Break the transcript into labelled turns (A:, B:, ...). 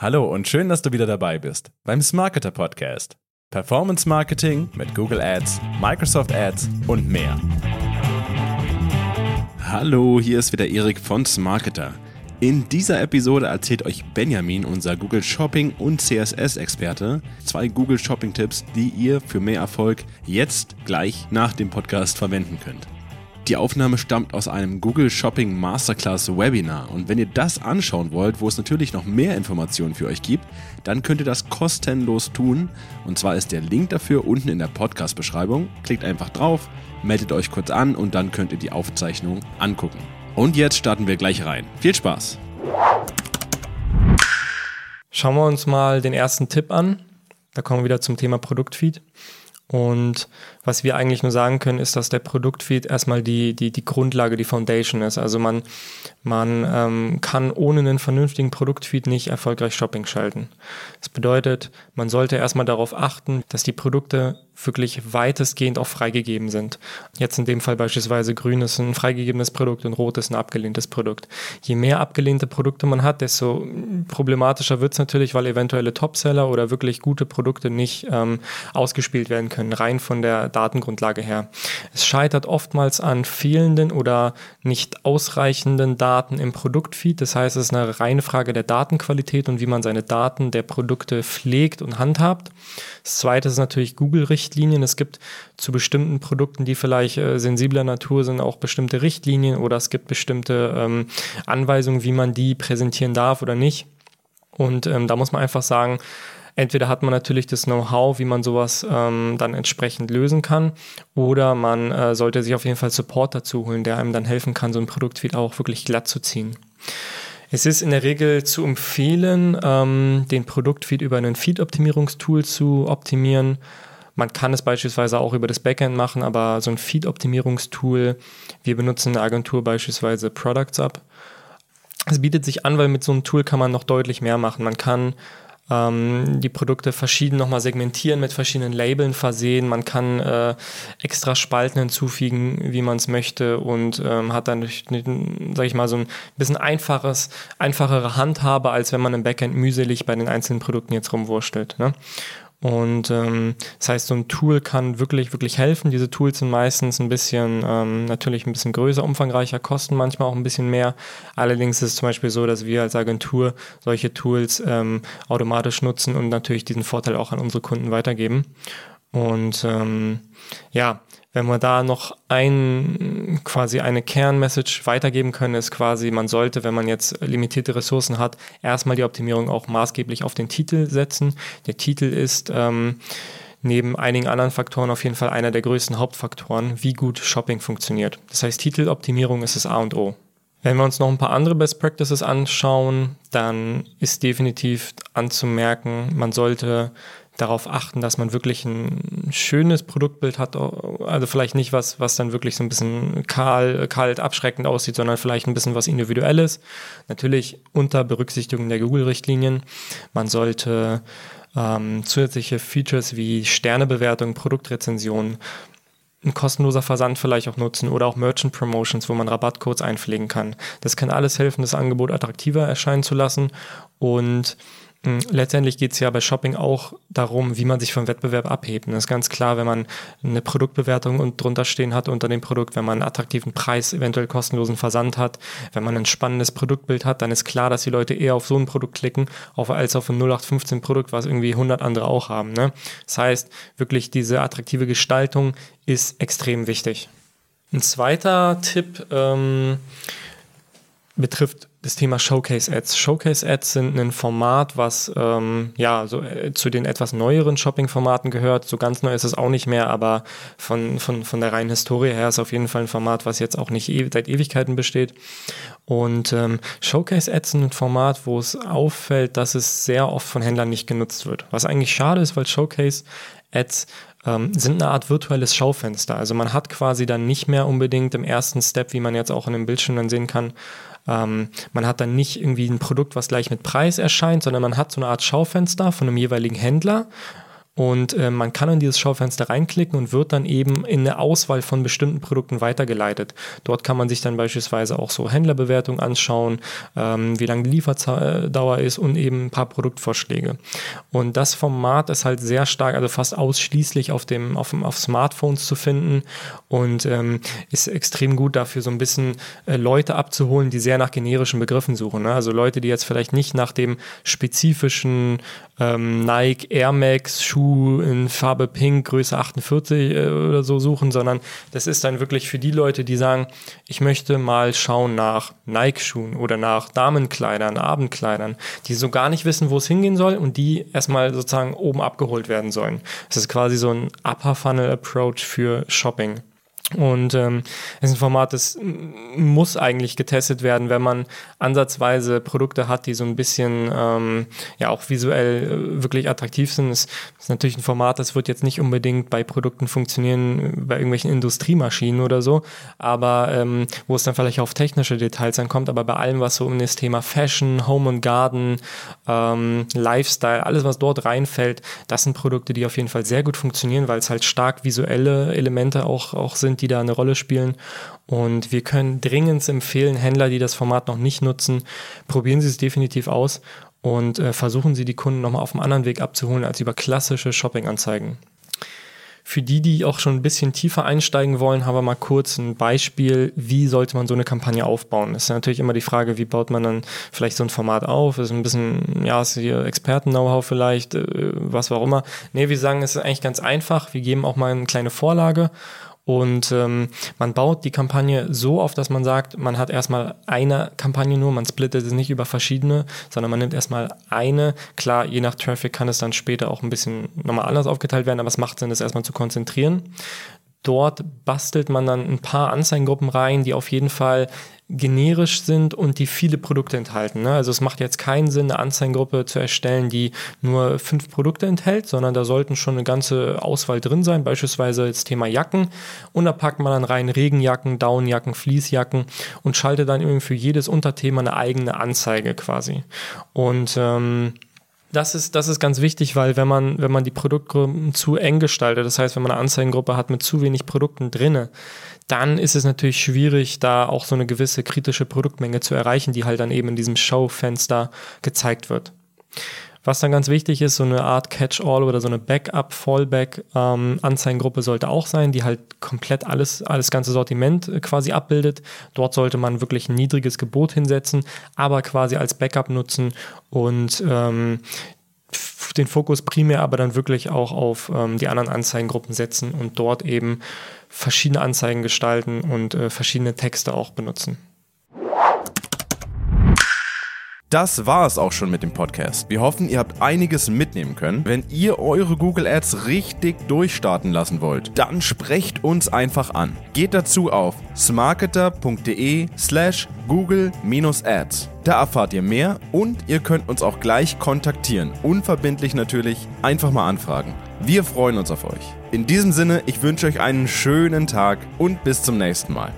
A: Hallo und schön, dass du wieder dabei bist beim Smarketer Podcast. Performance Marketing mit Google Ads, Microsoft Ads und mehr. Hallo, hier ist wieder Erik von Smarketer. In dieser Episode erzählt euch Benjamin, unser Google Shopping und CSS-Experte, zwei Google Shopping-Tipps, die ihr für mehr Erfolg jetzt gleich nach dem Podcast verwenden könnt. Die Aufnahme stammt aus einem Google Shopping Masterclass Webinar und wenn ihr das anschauen wollt, wo es natürlich noch mehr Informationen für euch gibt, dann könnt ihr das kostenlos tun und zwar ist der Link dafür unten in der Podcast-Beschreibung. Klickt einfach drauf, meldet euch kurz an und dann könnt ihr die Aufzeichnung angucken. Und jetzt starten wir gleich rein. Viel Spaß!
B: Schauen wir uns mal den ersten Tipp an. Da kommen wir wieder zum Thema Produktfeed. Und was wir eigentlich nur sagen können, ist, dass der Produktfeed erstmal die, die, die Grundlage, die Foundation ist. Also man, man ähm, kann ohne einen vernünftigen Produktfeed nicht erfolgreich Shopping schalten. Das bedeutet, man sollte erstmal darauf achten, dass die Produkte wirklich weitestgehend auch freigegeben sind. Jetzt in dem Fall beispielsweise grün ist ein freigegebenes Produkt und rot ist ein abgelehntes Produkt. Je mehr abgelehnte Produkte man hat, desto problematischer wird es natürlich, weil eventuelle Topseller oder wirklich gute Produkte nicht ähm, ausgespielt werden können, rein von der Datengrundlage her. Es scheitert oftmals an fehlenden oder nicht ausreichenden Daten im Produktfeed. Das heißt, es ist eine reine Frage der Datenqualität und wie man seine Daten der Produkte pflegt und handhabt. Das zweite ist natürlich Google-Richtlinien. Es gibt zu bestimmten Produkten, die vielleicht äh, sensibler Natur sind, auch bestimmte Richtlinien oder es gibt bestimmte ähm, Anweisungen, wie man die präsentieren darf oder nicht. Und ähm, da muss man einfach sagen, Entweder hat man natürlich das Know-how, wie man sowas ähm, dann entsprechend lösen kann, oder man äh, sollte sich auf jeden Fall Support dazu holen, der einem dann helfen kann, so ein Produktfeed auch wirklich glatt zu ziehen. Es ist in der Regel zu empfehlen, ähm, den Produktfeed über ein Feed-Optimierungstool zu optimieren. Man kann es beispielsweise auch über das Backend machen, aber so ein Feed-Optimierungstool, wir benutzen in der Agentur beispielsweise Products Up. Es bietet sich an, weil mit so einem Tool kann man noch deutlich mehr machen. Man kann ähm, die Produkte verschieden nochmal segmentieren, mit verschiedenen Labeln versehen. Man kann äh, extra Spalten hinzufügen, wie man es möchte und ähm, hat dann, sage ich mal, so ein bisschen einfaches, einfachere Handhabe, als wenn man im Backend mühselig bei den einzelnen Produkten jetzt rumwurschtelt. Ne? Und ähm, das heißt, so ein Tool kann wirklich, wirklich helfen. Diese Tools sind meistens ein bisschen, ähm, natürlich ein bisschen größer, umfangreicher, kosten manchmal auch ein bisschen mehr. Allerdings ist es zum Beispiel so, dass wir als Agentur solche Tools ähm, automatisch nutzen und natürlich diesen Vorteil auch an unsere Kunden weitergeben. Und ähm, ja, wenn wir da noch ein, quasi eine Kernmessage weitergeben können, ist quasi, man sollte, wenn man jetzt limitierte Ressourcen hat, erstmal die Optimierung auch maßgeblich auf den Titel setzen. Der Titel ist ähm, neben einigen anderen Faktoren auf jeden Fall einer der größten Hauptfaktoren, wie gut Shopping funktioniert. Das heißt, Titeloptimierung ist das A und O. Wenn wir uns noch ein paar andere Best Practices anschauen, dann ist definitiv anzumerken, man sollte darauf achten, dass man wirklich ein schönes Produktbild hat. Also vielleicht nicht was, was dann wirklich so ein bisschen kahl, kalt, abschreckend aussieht, sondern vielleicht ein bisschen was Individuelles. Natürlich unter Berücksichtigung der Google-Richtlinien. Man sollte ähm, zusätzliche Features wie Sternebewertung, Produktrezension, ein kostenloser Versand vielleicht auch nutzen oder auch Merchant Promotions, wo man Rabattcodes einpflegen kann. Das kann alles helfen, das Angebot attraktiver erscheinen zu lassen und letztendlich geht es ja bei Shopping auch darum, wie man sich vom Wettbewerb abhebt. Und das ist ganz klar, wenn man eine Produktbewertung und drunter stehen hat unter dem Produkt, wenn man einen attraktiven Preis, eventuell kostenlosen Versand hat, wenn man ein spannendes Produktbild hat, dann ist klar, dass die Leute eher auf so ein Produkt klicken, als auf ein 0815 Produkt, was irgendwie 100 andere auch haben. Ne? Das heißt, wirklich diese attraktive Gestaltung ist extrem wichtig. Ein zweiter Tipp ähm, betrifft das Thema Showcase Ads. Showcase Ads sind ein Format, was ähm, ja so äh, zu den etwas neueren Shopping-Formaten gehört. So ganz neu ist es auch nicht mehr, aber von, von, von der reinen Historie her ist auf jeden Fall ein Format, was jetzt auch nicht e seit Ewigkeiten besteht. Und ähm, Showcase Ads sind ein Format, wo es auffällt, dass es sehr oft von Händlern nicht genutzt wird. Was eigentlich schade ist, weil Showcase Ads ähm, sind eine Art virtuelles Schaufenster. Also man hat quasi dann nicht mehr unbedingt im ersten Step, wie man jetzt auch in dem Bildschirm dann sehen kann, ähm, man hat dann nicht irgendwie ein Produkt, was gleich mit Preis erscheint, sondern man hat so eine Art Schaufenster von einem jeweiligen Händler und äh, man kann in dieses Schaufenster reinklicken und wird dann eben in eine Auswahl von bestimmten Produkten weitergeleitet. Dort kann man sich dann beispielsweise auch so Händlerbewertungen anschauen, ähm, wie lange die Lieferdauer ist und eben ein paar Produktvorschläge. Und das Format ist halt sehr stark, also fast ausschließlich auf dem, auf, auf Smartphones zu finden und ähm, ist extrem gut dafür, so ein bisschen äh, Leute abzuholen, die sehr nach generischen Begriffen suchen. Ne? Also Leute, die jetzt vielleicht nicht nach dem spezifischen ähm, Nike Air Max Schuh in Farbe Pink, Größe 48 äh, oder so suchen, sondern das ist dann wirklich für die Leute, die sagen, ich möchte mal schauen nach Nike-Schuhen oder nach Damenkleidern, Abendkleidern, die so gar nicht wissen, wo es hingehen soll und die erstmal sozusagen oben abgeholt werden sollen. Das ist quasi so ein Upper Funnel Approach für Shopping. Und ähm, ist ein Format, das muss eigentlich getestet werden, wenn man ansatzweise Produkte hat, die so ein bisschen ähm, ja auch visuell äh, wirklich attraktiv sind. Es ist natürlich ein Format, das wird jetzt nicht unbedingt bei Produkten funktionieren, bei irgendwelchen Industriemaschinen oder so, aber ähm, wo es dann vielleicht auf technische Details ankommt, aber bei allem, was so um das Thema Fashion, Home and Garden, ähm, Lifestyle, alles, was dort reinfällt, das sind Produkte, die auf jeden Fall sehr gut funktionieren, weil es halt stark visuelle Elemente auch, auch sind die da eine Rolle spielen. Und wir können dringend empfehlen, Händler, die das Format noch nicht nutzen, probieren Sie es definitiv aus und äh, versuchen Sie die Kunden nochmal auf einem anderen Weg abzuholen als über klassische Shopping-Anzeigen. Für die, die auch schon ein bisschen tiefer einsteigen wollen, haben wir mal kurz ein Beispiel, wie sollte man so eine Kampagne aufbauen. Das ist natürlich immer die Frage, wie baut man dann vielleicht so ein Format auf? Das ist ein bisschen, ja, ist hier Experten-Know-how vielleicht, äh, was auch immer. Nee, wir sagen, es ist eigentlich ganz einfach. Wir geben auch mal eine kleine Vorlage und ähm, man baut die Kampagne so auf, dass man sagt, man hat erstmal eine Kampagne nur, man splittet es nicht über verschiedene, sondern man nimmt erstmal eine. Klar, je nach Traffic kann es dann später auch ein bisschen nochmal anders aufgeteilt werden, aber es macht Sinn, das erstmal zu konzentrieren. Dort bastelt man dann ein paar Anzeigengruppen rein, die auf jeden Fall generisch sind und die viele Produkte enthalten. Ne? Also es macht jetzt keinen Sinn, eine Anzeigengruppe zu erstellen, die nur fünf Produkte enthält, sondern da sollten schon eine ganze Auswahl drin sein, beispielsweise das Thema Jacken. Und da packt man dann rein Regenjacken, Downjacken, Fließjacken und schaltet dann irgendwie für jedes Unterthema eine eigene Anzeige quasi. Und ähm, das ist, das ist ganz wichtig, weil wenn man, wenn man die Produktgruppen zu eng gestaltet, das heißt, wenn man eine Anzeigengruppe hat mit zu wenig Produkten drinne, dann ist es natürlich schwierig, da auch so eine gewisse kritische Produktmenge zu erreichen, die halt dann eben in diesem Showfenster gezeigt wird. Was dann ganz wichtig ist, so eine Art Catch-all oder so eine Backup-Fallback-Anzeigengruppe ähm, sollte auch sein, die halt komplett alles, alles ganze Sortiment äh, quasi abbildet. Dort sollte man wirklich ein niedriges Gebot hinsetzen, aber quasi als Backup nutzen und ähm, den Fokus primär aber dann wirklich auch auf ähm, die anderen Anzeigengruppen setzen und dort eben verschiedene Anzeigen gestalten und äh, verschiedene Texte auch benutzen.
A: Das war es auch schon mit dem Podcast. Wir hoffen, ihr habt einiges mitnehmen können. Wenn ihr eure Google Ads richtig durchstarten lassen wollt, dann sprecht uns einfach an. Geht dazu auf smarketer.de slash google-ads. Da erfahrt ihr mehr und ihr könnt uns auch gleich kontaktieren. Unverbindlich natürlich, einfach mal anfragen. Wir freuen uns auf euch. In diesem Sinne, ich wünsche euch einen schönen Tag und bis zum nächsten Mal.